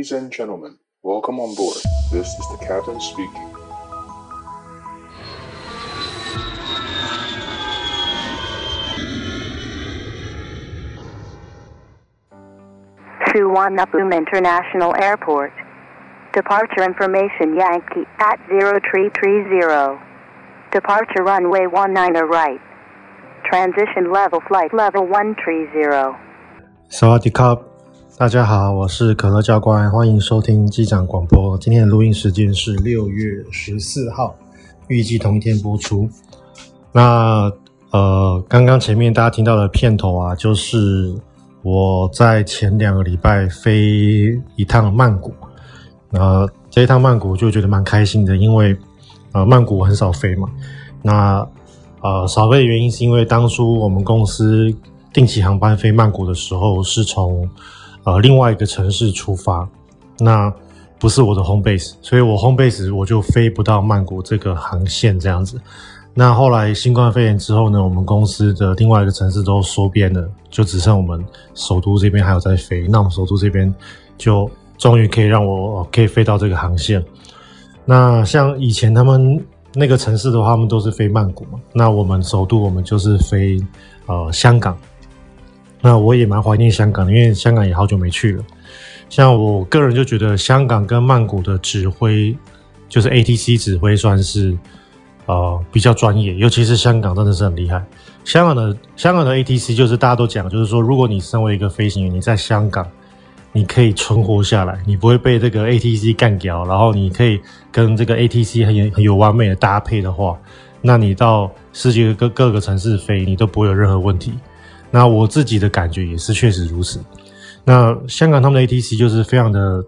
Ladies and gentlemen, welcome on board. This is the captain speaking. To Wanapum International Airport. Departure information Yankee at 0330. Departure runway 19 right. Transition level flight level 130. สวัสดีครับ， 大家好，我是可乐教官，欢迎收听机长广播。今天的录音时间是六月十四号，预计同一天播出。那呃，刚刚前面大家听到的片头啊，就是我在前两个礼拜飞一趟曼谷。那这一趟曼谷就觉得蛮开心的，因为呃曼谷很少飞嘛。那呃少飞的原因是因为当初我们公司定期航班飞曼谷的时候是从呃另外一个城市出发，那不是我的 home base，所以我 home base 我就飞不到曼谷这个航线这样子。那后来新冠肺炎之后呢，我们公司的另外一个城市都缩编了，就只剩我们首都这边还有在飞。那我们首都这边就。终于可以让我可以飞到这个航线。那像以前他们那个城市的话，他们都是飞曼谷嘛。那我们首都，我们就是飞呃香港。那我也蛮怀念香港的，因为香港也好久没去了。像我个人就觉得香港跟曼谷的指挥，就是 ATC 指挥算是呃比较专业，尤其是香港真的是很厉害。香港的香港的 ATC 就是大家都讲，就是说如果你身为一个飞行员，你在香港。你可以存活下来，你不会被这个 ATC 干掉，然后你可以跟这个 ATC 很有很有完美的搭配的话，那你到世界各各个城市飞，你都不会有任何问题。那我自己的感觉也是确实如此。那香港他们的 ATC 就是非常的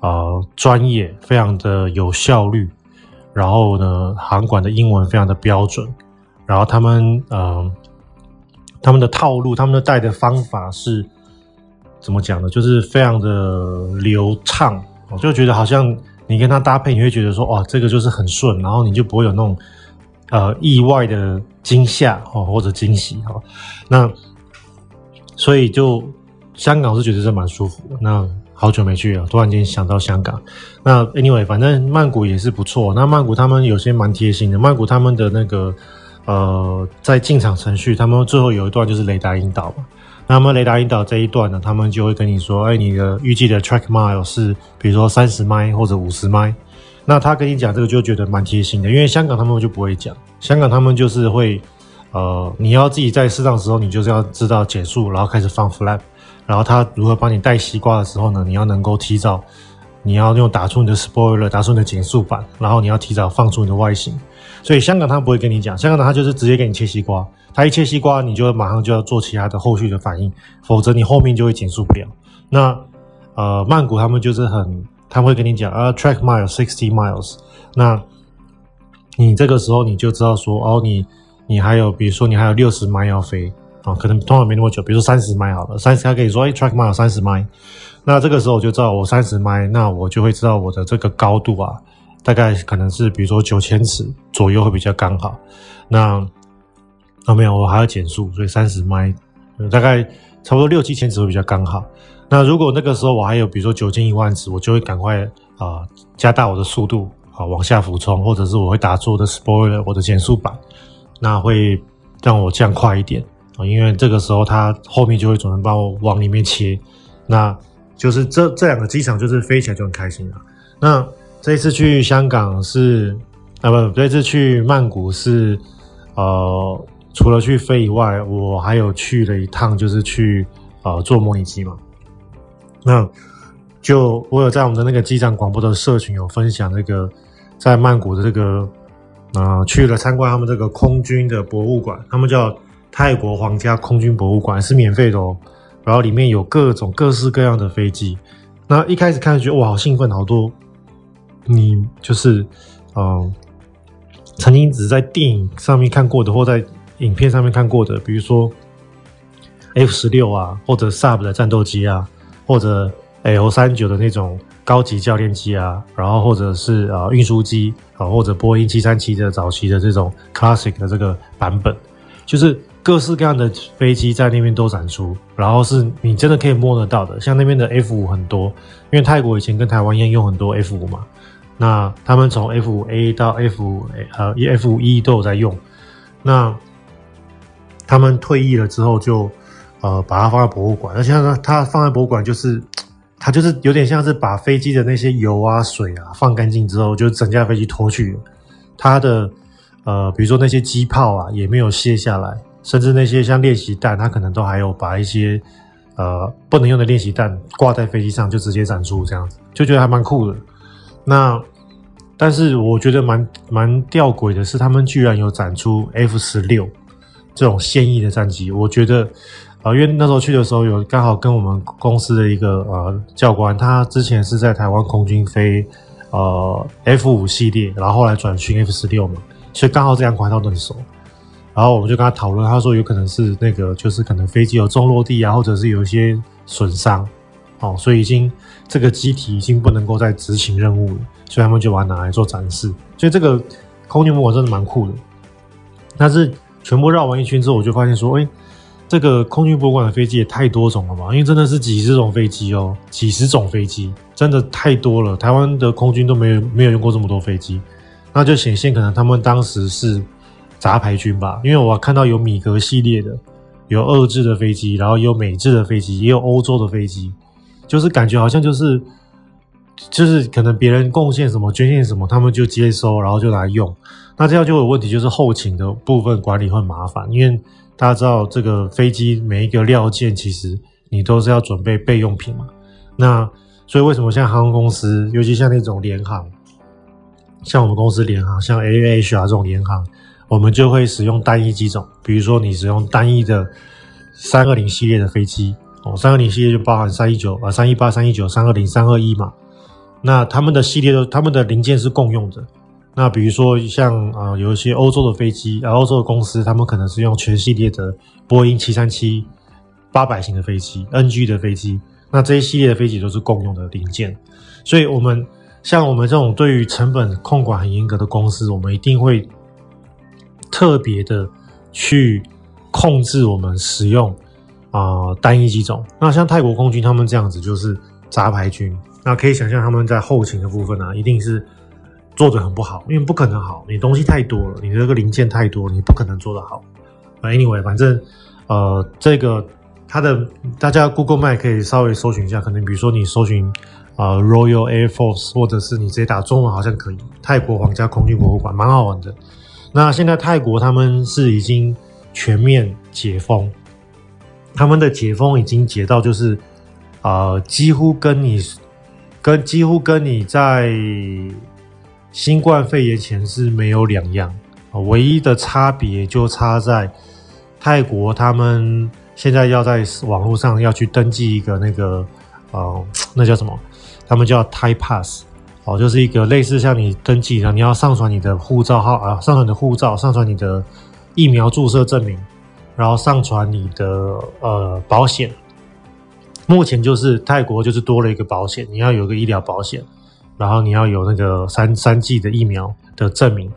呃专业，非常的有效率，然后呢，航管的英文非常的标准，然后他们呃他们的套路，他们的带的方法是。怎么讲呢？就是非常的流畅，就觉得好像你跟他搭配，你会觉得说，哇，这个就是很顺，然后你就不会有那种呃意外的惊吓哦或者惊喜哦。那所以就香港是觉得是蛮舒服的。那好久没去了，突然间想到香港。那 anyway，反正曼谷也是不错。那曼谷他们有些蛮贴心的，曼谷他们的那个呃在进场程序，他们最后有一段就是雷达引导嘛。那么雷达引导这一段呢，他们就会跟你说，哎，你的预计的 track mile 是，比如说三十迈或者五十迈。那他跟你讲这个就觉得蛮贴心的，因为香港他们就不会讲，香港他们就是会，呃，你要自己在适当的时候，你就是要知道减速，然后开始放 flap，然后他如何帮你带西瓜的时候呢，你要能够提早，你要用打出你的 spoiler，打出你的减速板，然后你要提早放出你的外形。所以香港他不会跟你讲，香港他就是直接给你切西瓜。他一切西瓜，你就马上就要做其他的后续的反应，否则你后面就会减速不了。那呃，曼谷他们就是很，他们会跟你讲啊，track mile sixty miles。那你这个时候你就知道说，哦，你你还有，比如说你还有六十迈要飞啊，可能通常没那么久，比如说三十迈好了，三十他跟你说，哎，track mile 三十迈。那这个时候我就知道我三十迈，那我就会知道我的这个高度啊，大概可能是比如说九千尺左右会比较刚好。那哦，没有，我还要减速，所以三十迈，大概差不多六七千尺会比较刚好。那如果那个时候我还有，比如说九千一万尺，我就会赶快啊、加大我的速度啊往下俯冲，或者是我会打出我的 spoiler，我的减速板，那会让我降快一点啊，因为这个时候它后面就会总能帮我往里面切。那就是这这两个机场就是飞起来就很开心了。那这一次去香港是啊不，这次去曼谷是呃。除了去飞以外，我还有去了一趟，就是去呃坐模拟机嘛。那就我有在我们的那个机长广播的社群有分享那个在曼谷的这个啊、去了参观他们这个空军的博物馆，他们叫泰国皇家空军博物馆，是免费的哦。然后里面有各种各式各样的飞机。那一开始看就觉得哇好兴奋，好多你就是嗯、曾经只在电影上面看过的，或在影片上面看过的，比如说 F 十六啊，或者 Saab 的战斗机啊，或者 L 三九的那种高级教练机啊，然后或者是啊运输机啊，或者波音七三七的早期的这种 Classic 的这个版本，就是各式各样的飞机在那边都展出，然后是你真的可以摸得到的，像那边的 F 五很多，因为泰国以前跟台湾一样用很多 F 五嘛，那他们从 F 五 A 到 F 五呃 F 五 E 都有在用，那他们退役了之后就呃把它放在博物馆，而且呢，它放在博物馆就是它就是有点像是把飞机的那些油啊水啊放干净之后，就整架飞机拖去了，它的呃比如说那些机炮啊也没有卸下来。甚至那些像练习弹，他可能都还有把一些呃不能用的练习弹挂在飞机上，就直接展出这样子，就觉得还蛮酷的。那但是我觉得蛮蛮吊诡的是，他们居然有展出 F 十六这种现役的战机。我觉得、呃，因为那时候去的时候有刚好跟我们公司的一个呃教官，他之前是在台湾空军飞呃 F 五系列，然后后来转训 F 十六嘛，所以刚好这两款他都很熟。然后我们就跟他讨论，他说有可能是那个，就是可能飞机有重落地啊，或者是有一些损伤，哦，所以已经这个机体已经不能够再执行任务了，所以他们就把它拿来做展示。所以这个空军博物馆真的蛮酷的。但是全部绕完一圈之后，我就发现说，哎，这个空军博物馆的飞机也太多种了嘛，因为真的是几十种飞机哦，几十种飞机，真的太多了。台湾的空军都没有没有用过这么多飞机，那就显现可能他们当时是。杂牌军吧，因为我看到有米格系列的，有俄制的飞机，然后有美制的飞机，也有欧洲的飞机，就是感觉好像就是就是可能别人贡献什么、捐献什么，他们就接收，然后就来用。那这样就有问题，就是后勤的部分管理会麻烦，因为大家知道这个飞机每一个料件其实你都是要准备备用品嘛。那所以为什么像航空公司，尤其像那种联航，像我们公司联航，像 AAH 啊这种联航。我们就会使用单一机种，比如说你使用单一的三二零系列的飞机哦，三二零系列就包含三一九啊、三一八、三一九、三二零、三二一嘛。那他们的系列都，他们的零件是共用的。那比如说像啊、呃，有一些欧洲的飞机啊，欧洲的公司，他们可能是用全系列的波音七三七八百型的飞机，NG 的飞机。那这一系列的飞机都是共用的零件。所以，我们像我们这种对于成本控管很严格的公司，我们一定会。特别的去控制我们使用啊、单一机种，那像泰国空军他们这样子就是杂牌军，那可以想象他们在后勤的部分呢、啊，一定是做的很不好，因为不可能好，你东西太多了，你这个零件太多，你不可能做得好。Anyway，反正呃这个它的大家 Google Map 可以稍微搜寻一下，可能比如说你搜寻啊、呃、Royal Air Force，或者是你直接打中文好像可以，泰国皇家空军博物馆蛮好玩的。那现在泰国他们是已经全面解封，他们的解封已经解到就是，呃，几乎跟你跟几乎跟你在新冠肺炎前是没有两样啊，唯一的差别就差在泰国他们现在要在网络上要去登记一个那个呃，那叫什么？他们叫 Thai Pass。哦，就是一个类似像你登记一样，你要上传你的护照号啊，上传你的护照，上传你的疫苗注射证明，然后上传你的呃保险。目前就是泰国就是多了一个保险，你要有个医疗保险，然后你要有那个三三剂的疫苗的证明，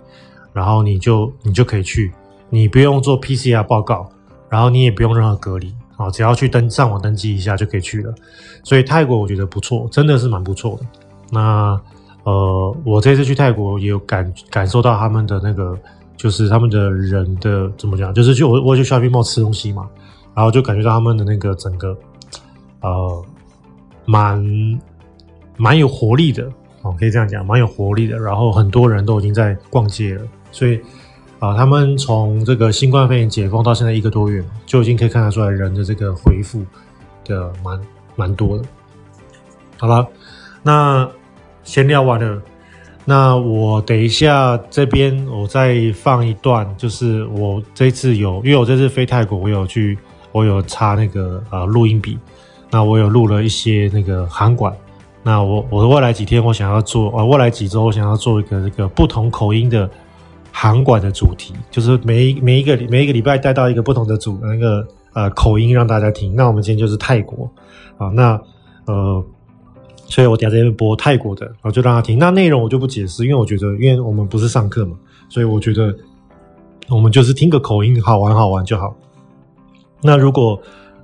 然后你就你就可以去，你不用做 PCR 报告，然后你也不用任何隔离，啊，只要去登上网登记一下就可以去了。所以泰国我觉得不错，真的是蛮不错的。那。呃，我这次去泰国也有感感受到他们的那个，就是他们的人的怎么讲，就是去我我去 shopping mall 吃东西嘛，然后就感觉到他们的那个整个，呃，蛮蛮有活力的可以这样讲，蛮有活力的。然后很多人都已经在逛街了，所以啊、他们从这个新冠肺炎解封到现在一个多月，就已经可以看得出来人的这个恢复的蛮蛮多的。好了，那。先聊完了，那我等一下这边我再放一段，就是我这次有，因为我这次飞泰国，我有去，我有插那个呃录音笔，那我有录了一些那个韩馆，那我我未来几天我想要做，啊未来几周我想要做一个这个不同口音的航管的主题，就是每一每一个每一个礼拜带到一个不同的主那个呃口音让大家听。那我们今天就是泰国啊，那呃。所以我等下这边播泰国的，然后就让他听。那内容我就不解释，因为我觉得，因为我们不是上课嘛，所以我觉得我们就是听个口音，好玩好玩就好。那如果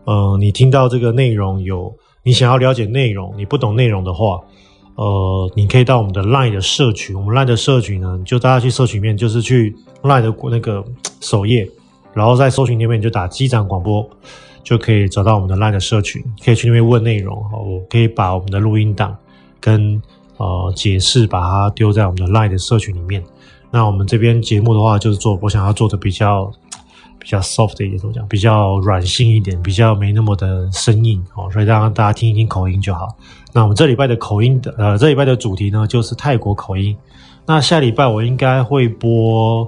呃你听到这个内容有你想要了解内容，你不懂内容的话，呃，你可以到我们的 LINE 的社群，我们 LINE 的社群呢，就大家去社群面，就是去 LINE 的那个首页，然后在搜寻那边就打机长广播，就可以找到我们的 LINE 的社群，可以去那边问内容，我可以把我们的录音档跟呃解释把它丢在我们的 LINE 的社群里面。那我们这边节目的话，就是做我想要做的比较比较 soft 一点，怎么讲？比较软性一点，比较没那么的生硬哦，所以让大家听一听口音就好。那我们这礼拜的口音的呃，这礼拜的主题呢，就是泰国口音。那下礼拜我应该会播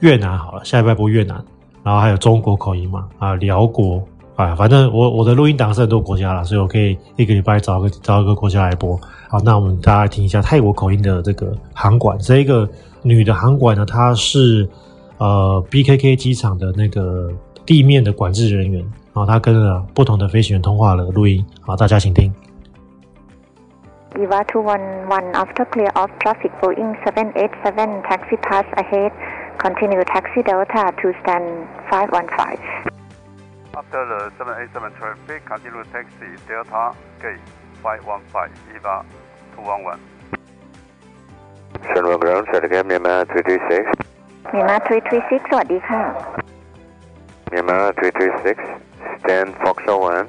越南好了，下礼拜播越南，然后还有中国口音嘛啊，辽国啊，反正我我的录音档是很多国家了，所以我可以一个礼拜找个找一个国家来播。好，那我们大家听一下泰国口音的这个航管，这一个女的航管呢，她是呃 BKK 机场的那个地面的管制人员，然后他跟了不同的飞行员通话了录音，好，大家请听。Eva two one one after clear off traffic Boeing seven eight seven taxi pass ahead continue taxi Delta to stand five one five. After the seven eight seven traffic continue taxi Delta gate five one five Eva two one one. Central ground set again Myanmar three three six. เมียมา336 สวัสดีค่ะ Myanmar 336, stand Fox 1,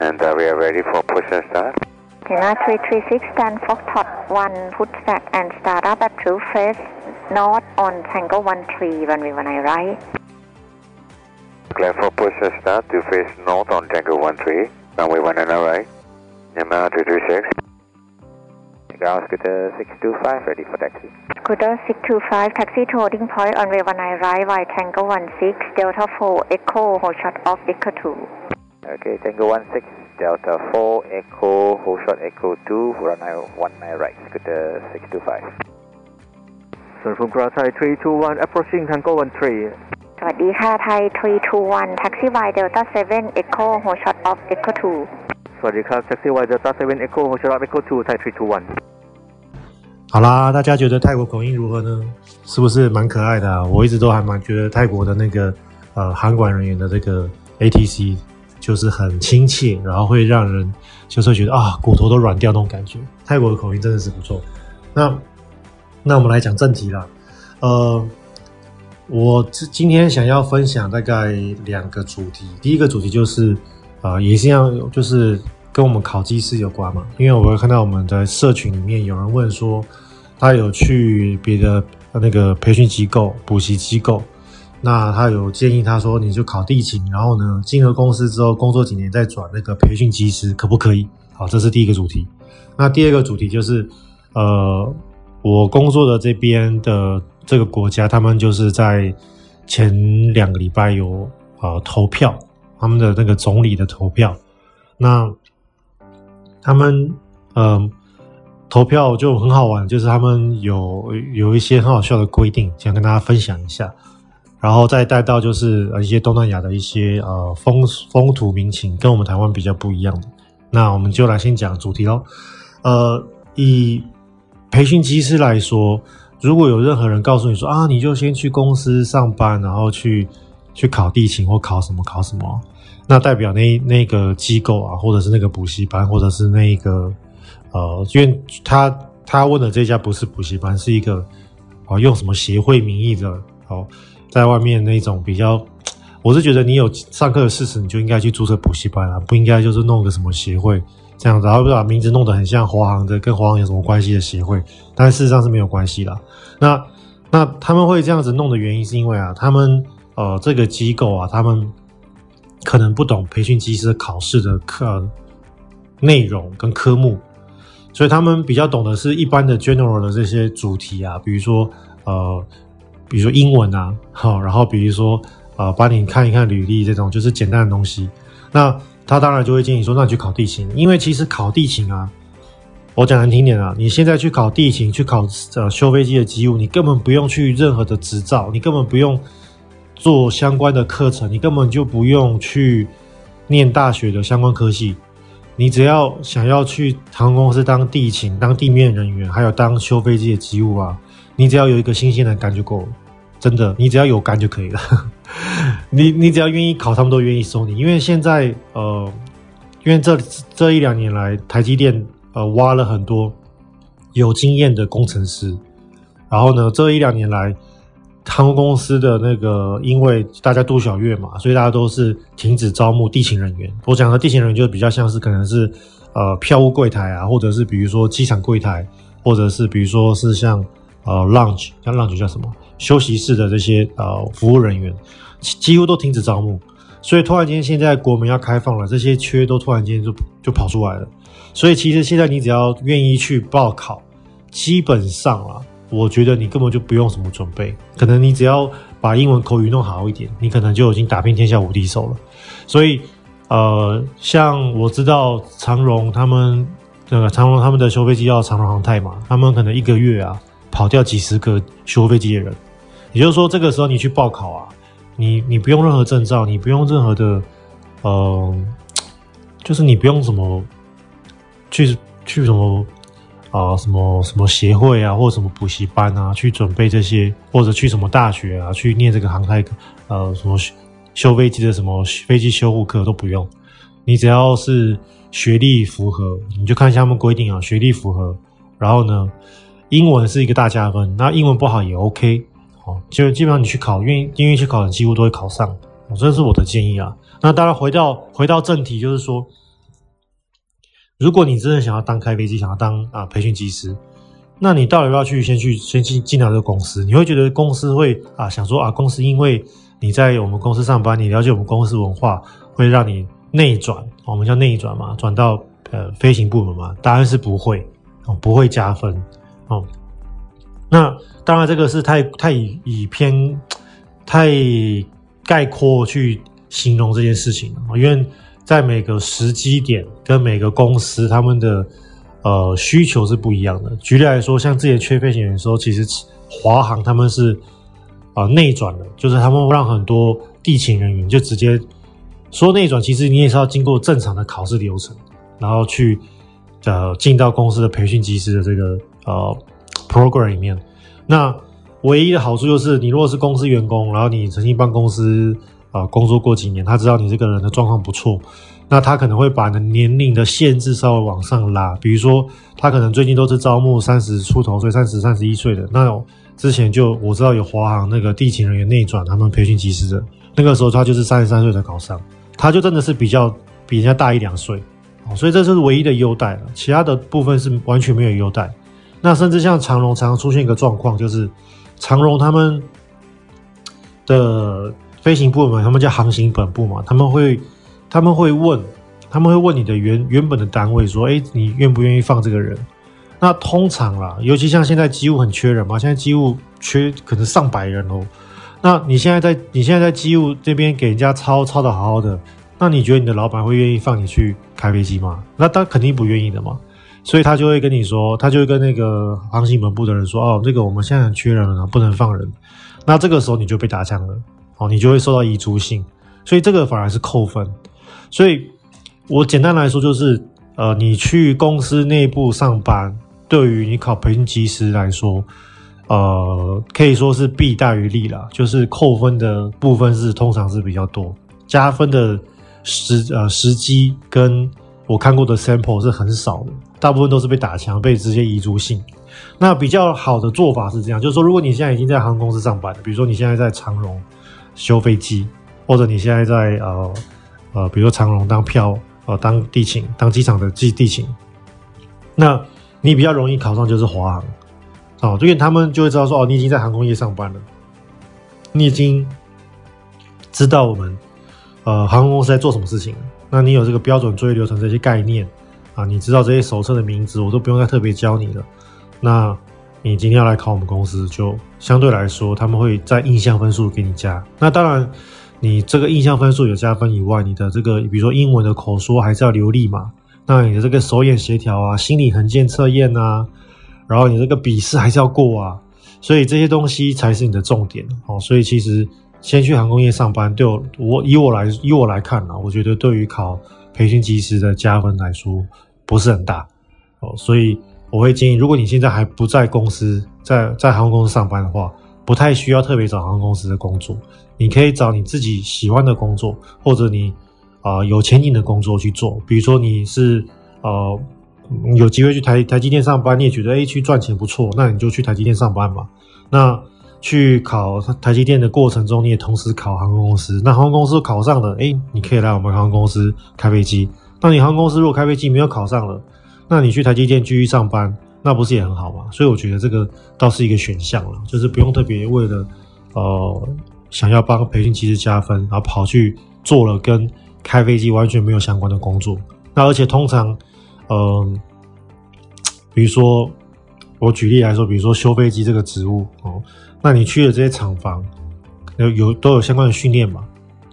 and uh, we are ready for push and start. Myanmar 336, stand Foxtrot 1, push back and start up at true face north on Tango 13 when we when I arrive. Clear for push and start to face north on Tango 13 when we when I arrive. Myanmar 336 ground scooter 625 ready for taxi Scooter 625 taxi to holding point on runway 19 right via Tango 16 Delta 4 Echo hold shot off Echo 2 okay Tango 16 Delta 4 Echo hold shot Echo 2 runway 19 right scooter 625 Sunfung Ground Thai 321 approaching Tango 13 สวัสดีค่ะไทย321 taxi via Delta 7 Echo hold shot off Echo 2สวัสดีครับ Taxi Y Delta 7 Echo Hotel Echo 2 Thai 321 好啦，大家觉得泰国口音如何呢？是不是蛮可爱的啊？我一直都还蛮觉得泰国的那个呃航管人员的这个 ATC 就是很亲切，然后会让人就是觉得啊骨头都软掉那种感觉。泰国的口音真的是不错。那那我们来讲正题啦。呃，我今天想要分享大概两个主题。第一个主题就是呃也是要，就是跟我们考机师有关嘛。因为我会看到我们的社群里面有人问说。他有去别的那个培训机构、补习机构，那他有建议他说，你就考地勤，然后呢，进了公司之后工作几年再转那个培训机师，可不可以？好，这是第一个主题。那第二个主题就是，呃，我工作的这边的这个国家，他们就是在前两个礼拜有呃投票，他们的那个总理的投票，那他们呃。投票就很好玩，就是他们有有一些很好笑的规定，想跟大家分享一下，然后再带到就是呃一些东南亚的一些呃风风土民情，跟我们台湾比较不一样的。那我们就来先讲主题喽。呃，以培训机师来说，如果有任何人告诉你说啊，你就先去公司上班，然后去去考地勤或考什么考什么，那代表那那个机构啊，或者是那个补习班，或者是那一个。呃，因为他他问的这家不是补习班，是一个哦用什么协会名义的哦，在外面那种比较，我是觉得你有上课的事实，你就应该去注册补习班啊，不应该就是弄个什么协会这样子，然后把名字弄得很像华航的，跟华航有什么关系的协会，但事实上是没有关系啦。那那他们会这样子弄的原因，是因为啊，他们呃这个机构啊，他们可能不懂培训机师考试的课内容跟科目。所以他们比较懂的是一般的 general 的这些主题啊，比如说呃，比如说英文啊，好，然后比如说呃，帮你看一看履历这种就是简单的东西。那他当然就会建议说，那你去考地勤，因为其实考地勤啊，我讲难听点啊，你现在去考地勤，去考呃修飞机的机务，你根本不用去任何的执照，你根本不用做相关的课程，你根本就不用去念大学的相关科系。你只要想要去航空公司当地勤、当地面人员，还有当修飞机的机务啊，你只要有一个新鲜的肝就够了，真的，你只要有肝就可以了。你你只要愿意考，他们都愿意收你。因为现在呃，因为这这一两年来，台积电呃挖了很多有经验的工程师，然后呢，这一两年来，航空公司的那个因为大家度小月嘛，所以大家都是停止招募地勤人员。我讲的地勤人员就比较像是可能是呃票务柜台啊，或者是比如说机场柜台，或者是比如说是像呃 lounge，像 lounge 叫什么休息室的这些呃服务人员。几乎都停止招募，所以突然间现在国门要开放了，这些缺都突然间就就跑出来了。所以其实现在你只要愿意去报考，基本上啊，我觉得你根本就不用什么准备，可能你只要把英文口语弄好一点，你可能就已经打遍天下无敌手了。所以呃，像我知道长荣他们那个长荣他们的修飞机叫长荣航太嘛，他们可能一个月啊跑掉几十个修飞机的人，也就是说这个时候你去报考啊。你你不用任何证照，你不用任何的，呃，就是你不用什么去去什么啊、什么什么协会啊，或什么补习班啊，去准备这些，或者去什么大学啊，去念这个航太呃什么修飞机的什么飞机修护课都不用，你只要是学历符合，你就看一下他们规定啊，学历符合，然后呢，英文是一个大加分，那英文不好也 OK。哦，就基本上你去考，愿意愿意去考的几乎都会考上，哦，这是我的建议啊。那当然回到回到正题，就是说，如果你真的想要当开飞机，想要当啊培训机师，那你到底要去先去先进进到这个公司？你会觉得公司会啊想说啊，公司因为你在我们公司上班，你了解我们公司文化，会让你内转，我们叫内转嘛，转到呃飞行部门嘛？答案是不会，哦，不会加分，哦。那当然，这个是太太以以偏太概括去形容这件事情了，因为在每个时机点跟每个公司他们的呃需求是不一样的。举例来说，像之前缺飞行员的时候，其实华航他们是啊内转的，就是他们让很多地勤人员就直接说内转，其实你也是要经过正常的考试流程，然后去呃进到公司的培训机师的这个呃。program 里面，那唯一的好处就是，你如果是公司员工，然后你曾经帮公司啊、呃、工作过几年，他知道你这个人的状况不错，那他可能会把你的年龄的限制稍微往上拉。比如说，他可能最近都是招募三十出头岁、三十、三十一岁的。那之前就我知道有华航那个地勤人员内转，他们培训机师的，那个时候他就是三十三岁才考上，他就真的是比较比人家大一两岁，所以这就是唯一的优待了，其他的部分是完全没有优待。那甚至像长荣常常出现一个状况，就是长荣他们的飞行部门，他们叫航行本部嘛，他们会他们会问，他们会问你的原原本的单位说，哎，你愿不愿意放这个人？那通常啦，尤其像现在机务很缺人嘛，现在机务缺可能上百人哦。那你现在在你现在在机务这边给人家操操的好好的，那你觉得你的老板会愿意放你去开飞机吗？那他肯定不愿意的嘛。所以他就会跟你说，他就会跟那个航行本部的人说：“哦，这个我们现在很缺人了，不能放人。”那这个时候你就被打枪了，哦，你就会收到遗嘱信，所以这个反而是扣分。所以我简单来说就是，呃，你去公司内部上班，对于你考培训机师来说，呃，可以说是弊大于利啦。就是扣分的部分是通常是比较多，加分的时呃时机跟我看过的 sample 是很少的。大部分都是被打枪，被直接移除性。那比较好的做法是这样，就是说，如果你现在已经在航空公司上班了，比如说你现在在长荣修飞机，或者你现在在呃呃，比如说长荣当票呃当地勤，当机场的机地勤，那你比较容易考上就是华航哦，因为他们就会知道说哦，你已经在航空业上班了，你已经知道我们呃航空公司在做什么事情，那你有这个标准作业流程这些概念。啊，你知道这些手册的名字，我都不用再特别教你了。那你今天要来考我们公司，就相对来说，他们会在印象分数给你加。那当然，你这个印象分数有加分以外，你的这个比如说英文的口说还是要流利嘛。那你的这个手眼协调啊，心理横线测验啊，然后你这个笔试还是要过啊。所以这些东西才是你的重点哦。所以其实先去航空业上班，对我，我以我来以我来看啊，我觉得对于考。培训机师的加分来说不是很大哦，所以我会建议，如果你现在还不在公司，在在航空公司上班的话，不太需要特别找航空公司的工作，你可以找你自己喜欢的工作，或者你啊、有前景的工作去做。比如说你是呃有机会去台台积电上班，你也觉得诶去赚钱不错，那你就去台积电上班嘛。那去考台积电的过程中，你也同时考航空公司。那航空公司考上了，诶你可以来我们航空公司开飞机。那你航空公司如果开飞机没有考上了，那你去台积电继续上班。那不是也很好吗？所以我觉得这个倒是一个选项了，就是不用特别为了呃想要帮培训机师加分，然后跑去做了跟开飞机完全没有相关的工作。那而且通常，嗯、比如说我举例来说，比如说修飞机这个职务哦，那你去的这些厂房有有都有相关的训练嘛？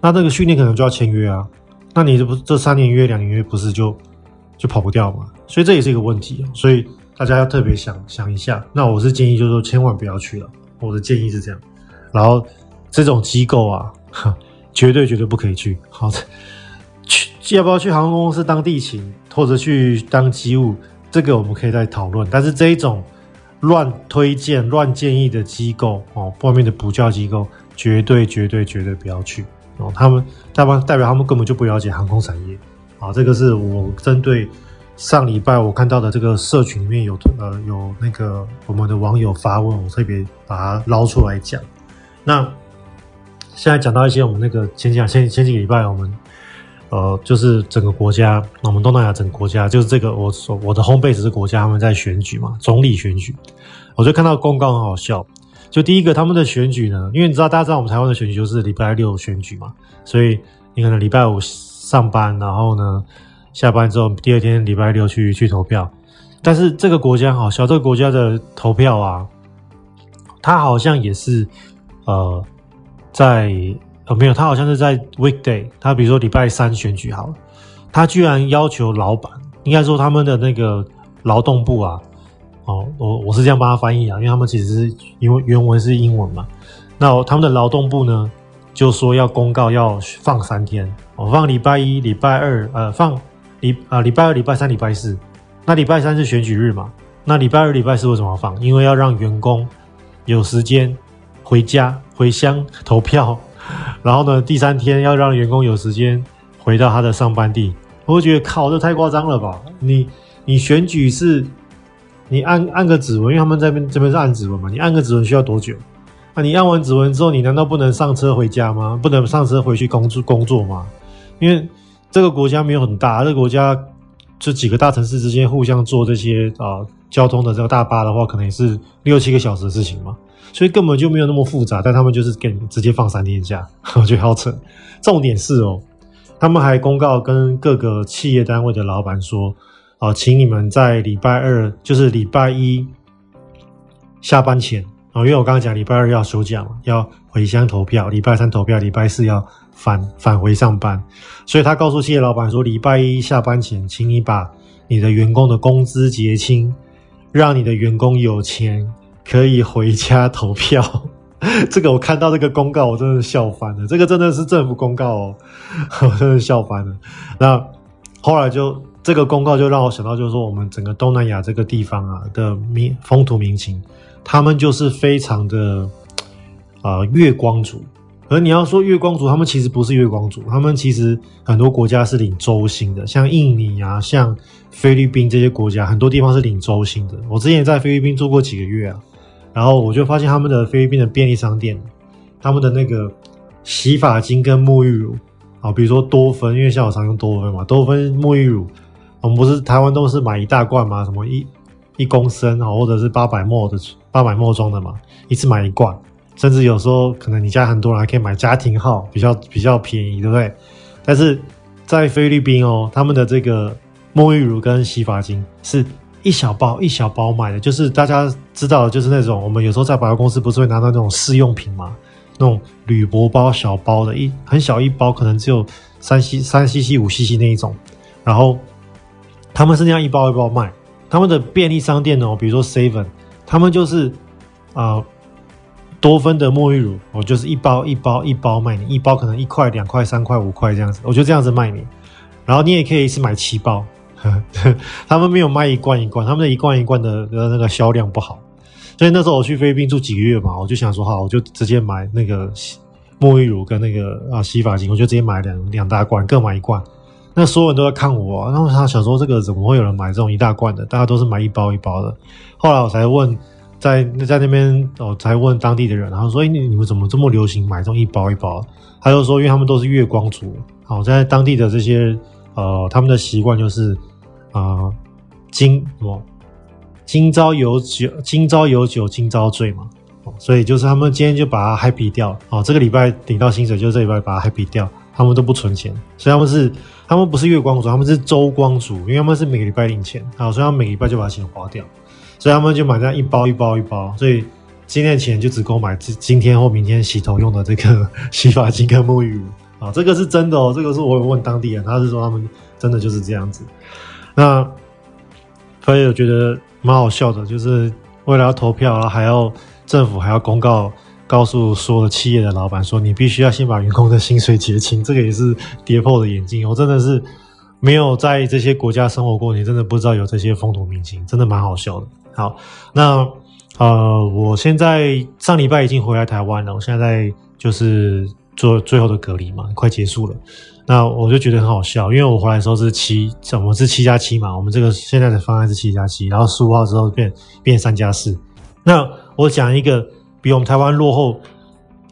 那这个训练可能就要签约啊。那你这不这三年约两年约不是就就跑不掉嘛？所以这也是一个问题，所以。大家要特别想想一下，那我是建议，就是说千万不要去了。我的建议是这样，然后这种机构啊，绝对绝对不可以去。好的，去要不要去航空公司当地勤，或者去当机务，这个我们可以再讨论。但是这一种乱推荐、乱建议的机构哦，外面的补教机构，绝对绝对绝对不要去哦。他们代表代表他们根本就不了解航空产业。啊，这个是我针对。上礼拜我看到的这个社群里面有呃有那个我们的网友发问，我特别把它捞出来讲。那现在讲到一些我们那个前几前前几个礼拜我们呃就是整个国家，我们东南亚整个国家就是这个我我的 home base 是国家他们在选举嘛，总理选举，我就看到公告很好笑。就第一个他们的选举呢，因为你知道大家知道我们台湾的选举就是礼拜六选举嘛，所以你可能礼拜五上班，然后呢。下班之后，第二天礼拜六去去投票，但是这个国家好笑，这个国家的投票啊，他好像也是呃在呃没有，他好像是在 weekday，他比如说礼拜三选举好了，他居然要求老板，应该说他们的那个劳动部啊，哦，我我是这样帮他翻译啊，因为他们其实是因为原文是英文嘛，那他们的劳动部呢就说要公告要放三天，我放礼拜一、礼拜二，呃放。礼啊，礼拜二、礼拜三、礼拜四，那礼拜三是选举日嘛？那礼拜二、礼拜四为什么要放？因为要让员工有时间回家回乡投票，然后呢，第三天要让员工有时间回到他的上班地。我觉得靠，这太夸张了吧？你你选举是，你按按个指纹，因为他们这边这边是按指纹嘛，你按个指纹需要多久？那你按完指纹之后，你难道不能上车回家吗？不能上车回去工作工作吗？因为。这个国家没有很大，这个国家这几个大城市之间互相坐这些啊、交通的这个大巴的话，可能也是六七个小时的事情嘛，所以根本就没有那么复杂。但他们就是给直接放三天假，我觉得好扯。重点是哦，他们还公告跟各个企业单位的老板说，啊、请你们在礼拜二，就是礼拜一下班前啊、呃，因为我刚刚讲礼拜二要休假嘛，要回乡投票，礼拜三投票，礼拜四要。返返回上班，所以他告诉企业老板说，礼拜一下班前，请你把你的员工的工资结清，让你的员工有钱可以回家投票。这个我看到这个公告，我真的笑翻了。这个真的是政府公告哦，我真的笑翻了。那后来就这个公告就让我想到，就是说我们整个东南亚这个地方啊的民风土民情，他们就是非常的啊、月光族。而你要说月光族，他们其实不是月光族，他们其实很多国家是领周薪的，像印尼啊，像菲律宾这些国家，很多地方是领周薪的。我之前在菲律宾住过几个月啊，然后我就发现他们的菲律宾的便利商店，他们的那个洗发精跟沐浴乳啊，比如说多芬，因为像我常用多芬嘛，多芬沐浴乳，我们不是台湾都是买一大罐嘛，什么一一公升啊，或者是八百 ml 的八百 ml 装的嘛，一次买一罐。甚至有时候可能你家很多人还可以买家庭号，比较比较便宜，对不对？但是在菲律宾哦，他们的这个沐浴乳跟洗发精是一小包一小包买的，就是大家知道，就是那种我们有时候在百货公司不是会拿到那种试用品嘛，那种铝箔包小包的，一很小一包，可能只有三 c 三 cc 五 cc 那一种，然后他们是那样一包一包卖。他们的便利商店呢，比如说 Seven，他们就是啊。呃多芬的沐浴乳，我就是一包一包一包卖你，一包可能一块、两块、三块、五块这样子，我就这样子卖你。然后你也可以是买七包，他们没有卖一罐一罐，他们的一罐一罐的那个销量不好，所以那时候我去菲律宾住几个月嘛，我就想说好，我就直接买那个沐浴乳跟那个啊洗发精，我就直接买两两大罐，各买一罐。那所有人都在看我，然后他想说这个怎么会有人买这种一大罐的？大家都是买一包一包的。后来我才问，在在那边我才问当地的人，然后说：“哎，你你们怎么这么流行买这种一包一包？”他就说：“因为他们都是月光族，好在当地的这些呃，他们的习惯就是啊、今什么今朝有酒今朝有酒今朝醉嘛，所以就是他们今天就把它 happy 掉，哦，这个礼拜领到薪水就这礼拜把它 happy 掉。”他们都不存钱，所以他们是，他们不是月光族，他们是周光族，因为他们是每个礼拜领钱，好，所以他们每个礼拜就把钱花掉，所以他们就买这样一包一包一包，所以今天的钱就只够买今今天或明天洗头用的这个 洗发精跟沐浴乳。啊，这个是真的哦，这个是我有问当地人，他是说他们真的就是这样子。那所以我觉得蛮好笑的，就是为了要投票，然后还要政府还要公告。告诉所有企业的老板说，你必须要先把员工的薪水结清，这个也是跌破了眼镜。我真的是没有在这些国家生活过，你真的不知道有这些风土民情，真的蛮好笑的。好，那呃，我现在上礼拜已经回来台湾了，我现在在就是做最后的隔离嘛，快结束了。那我就觉得很好笑，因为我回来的时候是七，我们是七加七嘛，我们这个现在的方案是七加七，然后十五号之后变变三加四。那我讲一个。比我们台湾落后，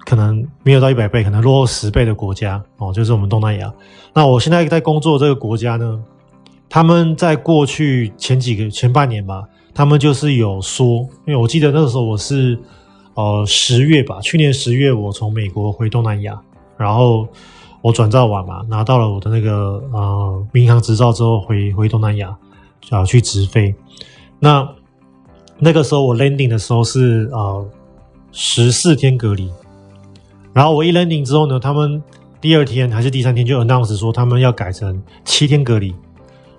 可能没有到一百倍，可能落后十倍的国家哦，就是我们东南亚。那我现在在工作这个国家呢，他们在过去前几个前半年吧，他们就是有说，因为我记得那个时候我是呃十月吧，去年十月我从美国回东南亚，然后我转照完嘛，拿到了我的那个呃民航执照之后回回东南亚啊去直飞。那那个时候我 landing 的时候是呃。十四天隔离，然后我一 landing 之后呢，他们第二天还是第三天就 announce 说他们要改成七天隔离，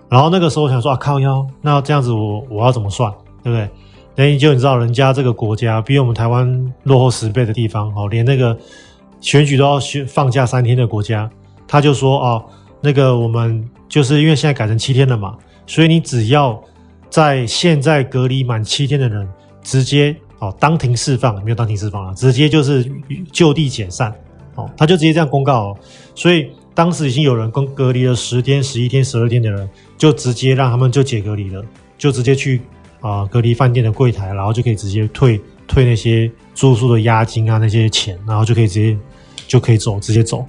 然后那个时候我想说啊靠腰，那这样子我我要怎么算，对不对？那你就你知道人家这个国家比我们台湾落后十倍的地方哦，连那个选举都要放假三天的国家，他就说哦，那个我们就是因为现在改成七天了嘛，所以你只要在现在隔离满七天的人直接。哦，当庭释放没有当庭释放啊，直接就是就地解散。哦，他就直接这样公告哦。所以当时已经有人跟隔离了十天、十一天、十二天的人，就直接让他们就解隔离了，就直接去啊、隔离饭店的柜台，然后就可以直接退退那些住宿的押金啊那些钱，然后就可以直接就可以走，直接走。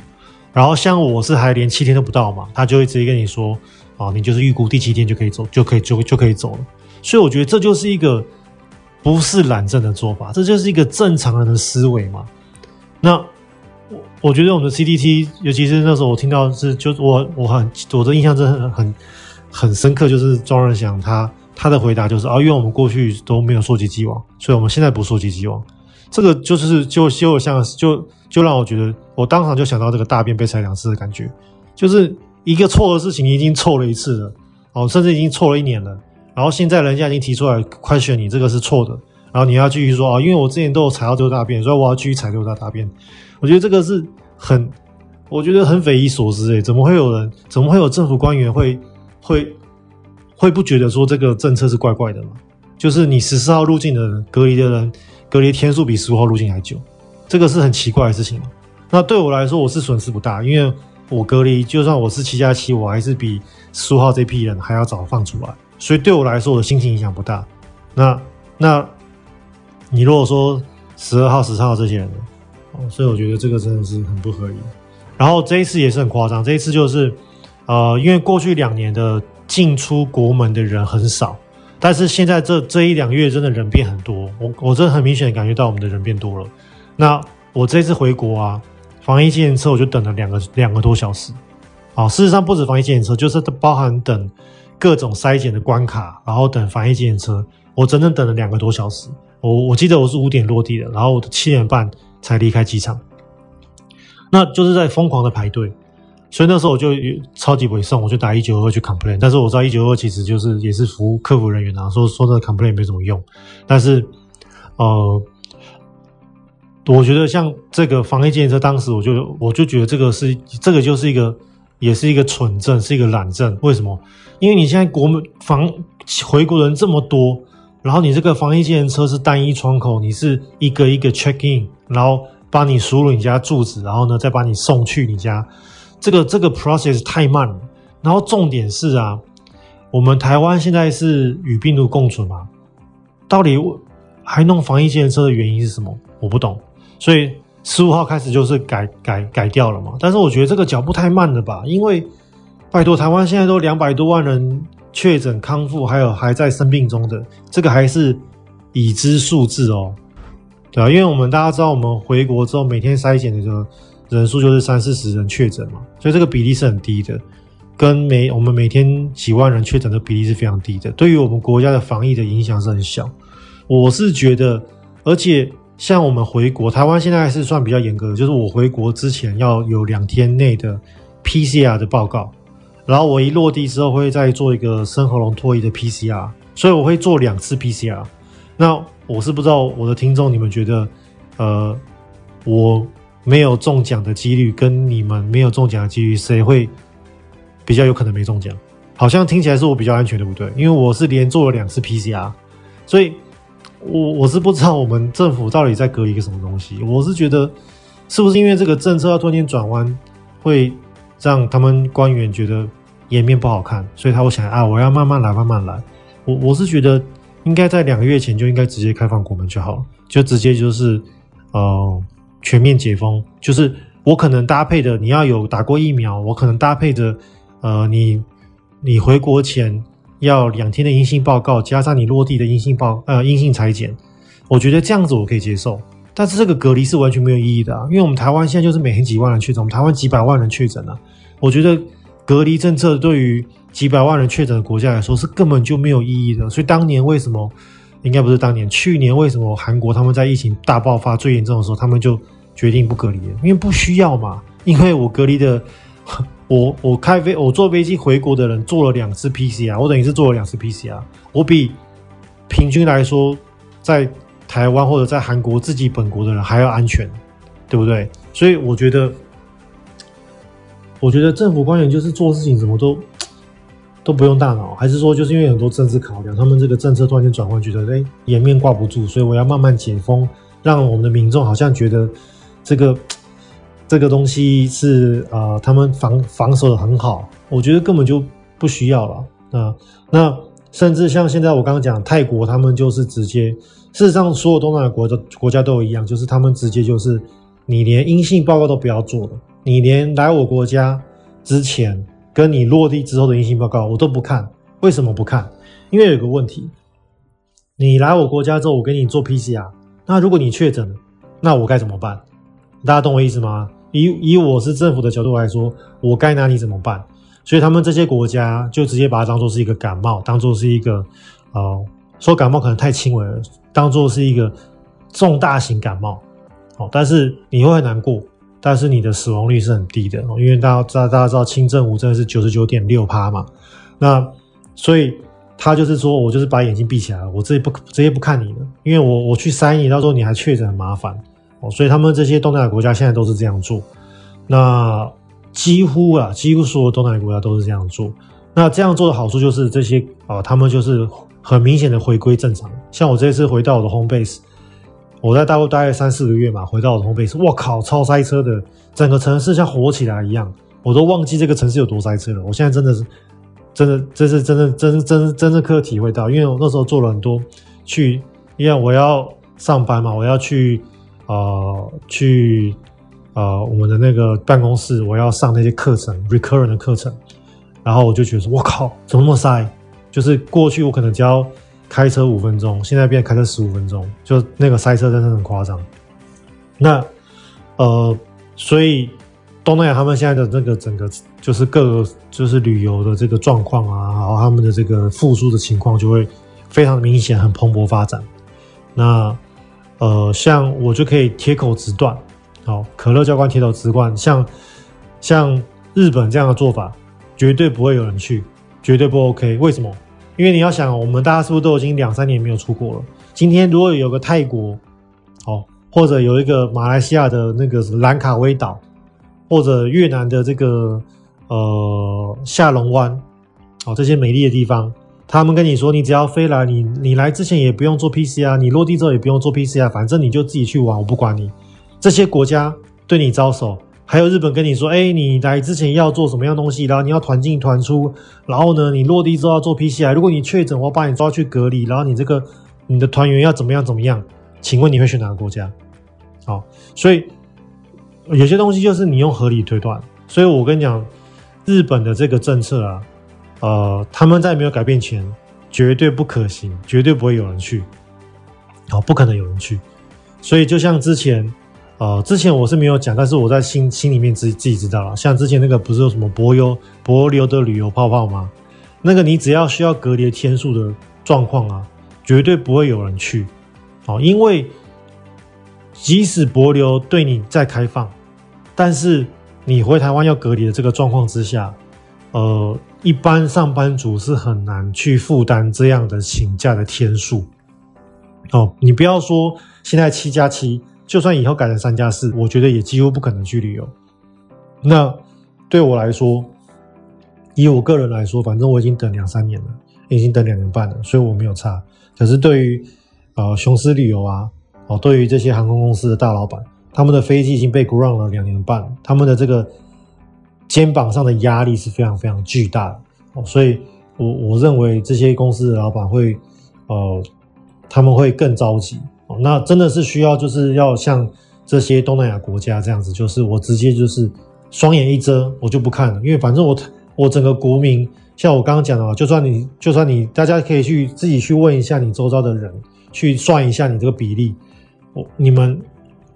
然后像我是还连七天都不到嘛，他就会直接跟你说，啊，你就是预估第七天就可以走，就可以就就可以走了。所以我觉得这就是一个。不是懒政的做法，这就是一个正常人的思维嘛。那我我觉得我们的 CDT，尤其是那时候我听到是，就我我很我的印象真的很很深刻，就是庄人祥他他的回答就是啊，因为我们过去都没有溯及既往，所以我们现在不溯及既往。这个就是就就像就就让我觉得，我当场就想到这个大便被踩两次的感觉，就是一个错的事情已经错了一次了，哦，甚至已经错了一年了。然后现在人家已经提出来，question 你这个是错的，然后你要继续说啊，因为我之前都有踩到这个大便，所以我要继续踩这个大便。我觉得这个是很，我觉得很匪夷所思诶，怎么会有人，怎么会有政府官员会会会不觉得说这个政策是怪怪的吗？就是你十四号入境的人，隔离的人，隔离天数比十五号入境还久，这个是很奇怪的事情。那对我来说，我是损失不大，因为我隔离，就算我是七加七，我还是比十五号这批人还要早放出来。所以对我来说，我的心情影响不大。那那，你如果说十二号、十三号这些人？哦，所以我觉得这个真的是很不合理。然后这一次也是很夸张，这一次就是，呃，因为过去两年的进出国门的人很少，但是现在这这一两月真的人变很多。我我真的很明显感觉到我们的人变多了。那我这次回国啊，防疫检验车我就等了两个两个多小时。啊，事实上不止防疫检验车，就是包含等。各种筛检的关卡，然后等防疫检验车，我整整等了两个多小时。我我记得我是五点落地的，然后我七点半才离开机场。那就是在疯狂的排队，所以那时候我就超级委送，我就打一九二去 complain。但是我知道一九二其实就是也是服务客服人员啊，说说这个 complain 没什么用。但是呃，我觉得像这个防疫检验车，当时我就我就觉得这个是这个就是一个。也是一个蠢症，是一个懒症。为什么？因为你现在国防回国人这么多，然后你这个防疫计程车是单一窗口，你是一个一个 check in，然后帮你输入你家住址，然后呢再把你送去你家，这个这个 process 太慢了。然后重点是啊，我们台湾现在是与病毒共存嘛，到底还弄防疫计程车的原因是什么？我不懂。所以十五号开始就是改改改掉了嘛。但是我觉得这个脚步太慢了吧，因为拜托台湾现在都两百多万人确诊康复，还有还在生病中的，这个还是已知数字哦，对啊，因为我们大家知道，我们回国之后每天筛检的这个人数就是三四十人确诊嘛，所以这个比例是很低的。跟每我们每天几万人确诊的比例是非常低的，对于我们国家的防疫的影响是很小。我是觉得，而且像我们回国，台湾现在还是算比较严格的，就是我回国之前要有两天内的 PCR 的报告，然后我一落地之后会再做一个深喉咙唾液的 PCR，所以我会做两次 PCR。那我是不知道我的听众你们觉得，呃，我没有中奖的几率跟你们没有中奖的几率谁会？比较有可能没中奖，好像听起来是我比较安全，对不对？因为我是连做了两次 PCR，所以我我是不知道我们政府到底在隔一个什么东西。我是觉得，是不是因为这个政策要突然间转弯，会让他们官员觉得颜面不好看，所以他会想啊，我要慢慢来，慢慢来。我我是觉得应该在两个月前就应该直接开放国门就好了，就直接就是呃全面解封，就是我可能搭配的你要有打过疫苗，我可能搭配的。呃，你你回国前要两天的阴性报告，加上你落地的阴性报呃阴性裁剪，我觉得这样子我可以接受。但是这个隔离是完全没有意义的啊，因为我们台湾现在就是每天几万人确诊，我们台湾几百万人确诊了，我觉得隔离政策对于几百万人确诊的国家来说是根本就没有意义的。所以当年为什么应该不是当年，去年为什么韩国他们在疫情大爆发最严重的时候，他们就决定不隔离了？因为不需要嘛，因为我隔离的。我我开飞我坐飞机回国的人做了两次 PCR，我等于是做了两次 PCR，我比平均来说在台湾或者在韩国自己本国的人还要安全，对不对？所以我觉得，我觉得政府官员就是做事情什么都都不用大脑，还是说就是因为很多政治考量，他们这个政策突然间转换，觉得哎颜面挂不住，所以我要慢慢解封，让我们的民众好像觉得这个。这个东西是啊、呃，他们防防守的很好，我觉得根本就不需要了啊。那甚至像现在我刚刚讲泰国，他们就是直接，事实上所有东南亚国的国家都一样，就是他们直接就是你连阴性报告都不要做了，你连来我国家之前跟你落地之后的阴性报告我都不看。为什么不看？因为有个问题，你来我国家之后，我给你做 PCR，那如果你确诊，那我该怎么办？大家懂我意思吗？以以我是政府的角度来说，我该拿你怎么办？所以他们这些国家就直接把它当做是一个感冒，当做是一个，呃，说感冒可能太轻微了，当做是一个重大型感冒。哦，但是你会很难过，但是你的死亡率是很低的，因为大家知道大家知道轻症无症是九十九点六趴嘛。那所以他就是说我就是把眼睛闭起来了，我直接不直接不看你了，因为我我去筛你，到时候你还确诊很麻烦。哦，所以他们这些东南亚国家现在都是这样做，那几乎啊，几乎所有东南亚国家都是这样做。那这样做的好处就是这些啊，他们就是很明显的回归正常。像我这次回到我的 home base，我在大陆待了三四个月嘛，回到我的 home base，我靠，超塞车的，整个城市像火起来一样，我都忘记这个城市有多塞车了。我现在真的是，真的，这是真的，真真真正可体会到，因为我那时候做了很多去，因为我要上班嘛，我要去。呃，去呃我们的那个办公室，我要上那些课程，recurrent 的课程，然后我就觉得说，我靠，怎么那么塞？就是过去我可能只要开车五分钟，现在变开车十五分钟，就那个塞车真的很夸张。那呃，所以东南亚他们现在的那个整个就是各个就是旅游的这个状况啊，然后他们的这个复苏的情况就会非常明显，很蓬勃发展。那呃，像我就可以铁口直断，好，可乐教官铁口直断，像像日本这样的做法，绝对不会有人去，绝对不 OK。为什么？因为你要想，我们大家是不是都已经两三年没有出国了？今天如果有个泰国，哦，或者有一个马来西亚的那个兰卡威岛，或者越南的这个呃下龙湾，哦，这些美丽的地方，他们跟你说，你只要飞来，你你来之前也不用做 PCR，你落地之后也不用做 PCR，反正你就自己去玩，我不管你。这些国家对你招手，还有日本跟你说，哎，你来之前要做什么样东西，然后你要团进团出，然后呢，你落地之后要做 PCR，如果你确诊，我把你抓去隔离，然后你这个你的团员要怎么样怎么样？请问你会选哪个国家？好，所以有些东西就是你用合理推断，所以我跟你讲，日本的这个政策啊。呃，他们在没有改变前，绝对不可行，绝对不会有人去，好，不可能有人去。所以就像之前，呃，之前我是没有讲，但是我在心心里面自己自己知道了。像之前那个不是有什么帛琉帛琉的旅游泡泡吗？那个你只要需要隔离天数的状况啊，绝对不会有人去，哦，因为即使博流对你再开放，但是你回台湾要隔离的这个状况之下，呃。一般上班族是很难去负担这样的请假的天数哦。你不要说现在七加七，就算以后改成三加四，我觉得也几乎不可能去旅游。那对我来说，以我个人来说，反正我已经等两三年了，已经等两年半了，所以我没有差。可是对于呃雄狮旅游啊，哦，对于这些航空公司的大老板，他们的飞机已经被 ground 了两年半，他们的这个。肩膀上的压力是非常非常巨大的哦，所以我我认为这些公司的老板会，呃，他们会更着急哦。那真的是需要，就是要像这些东南亚国家这样子，就是我直接就是双眼一遮，我就不看了，因为反正我我整个国民，像我刚刚讲的，就算你就算你大家可以去自己去问一下你周遭的人，去算一下你这个比例，我你们，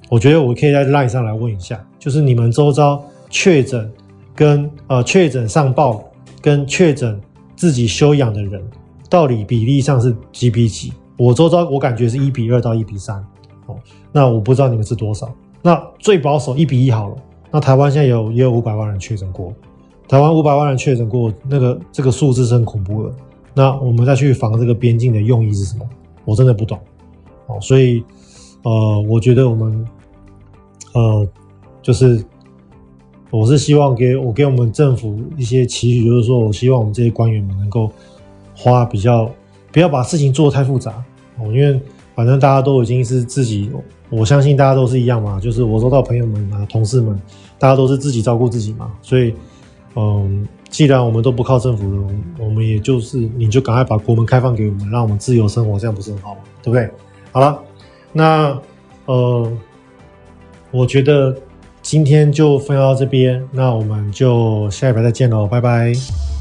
我觉得我可以在 line 上来问一下，就是你们周遭确诊。跟呃确诊上报跟确诊自己休养的人，到底比例上是几比几？我周遭我感觉是一比二到一比三，哦，那我不知道你们是多少。那最保守一比一好了。那台湾现在有也有五百万人确诊过，台湾五百万人确诊过，那个这个数字是很恐怖的。那我们再去防这个边境的用意是什么？我真的不懂。哦，所以呃，我觉得我们呃就是。我是希望给我给我们政府一些期许，就是说我希望我们这些官员们能够花比较，不要把事情做得太复杂哦，因为反正大家都已经是自己，我相信大家都是一样嘛，就是我收到朋友们啊、同事们，大家都是自己照顾自己嘛，所以嗯，既然我们都不靠政府了，我们也就是你就赶快把国门开放给我们，让我们自由生活，这样不是很好吗？对不对？好了，那呃，我觉得。今天就分享到这边，那我们就下一排再见喽，拜拜。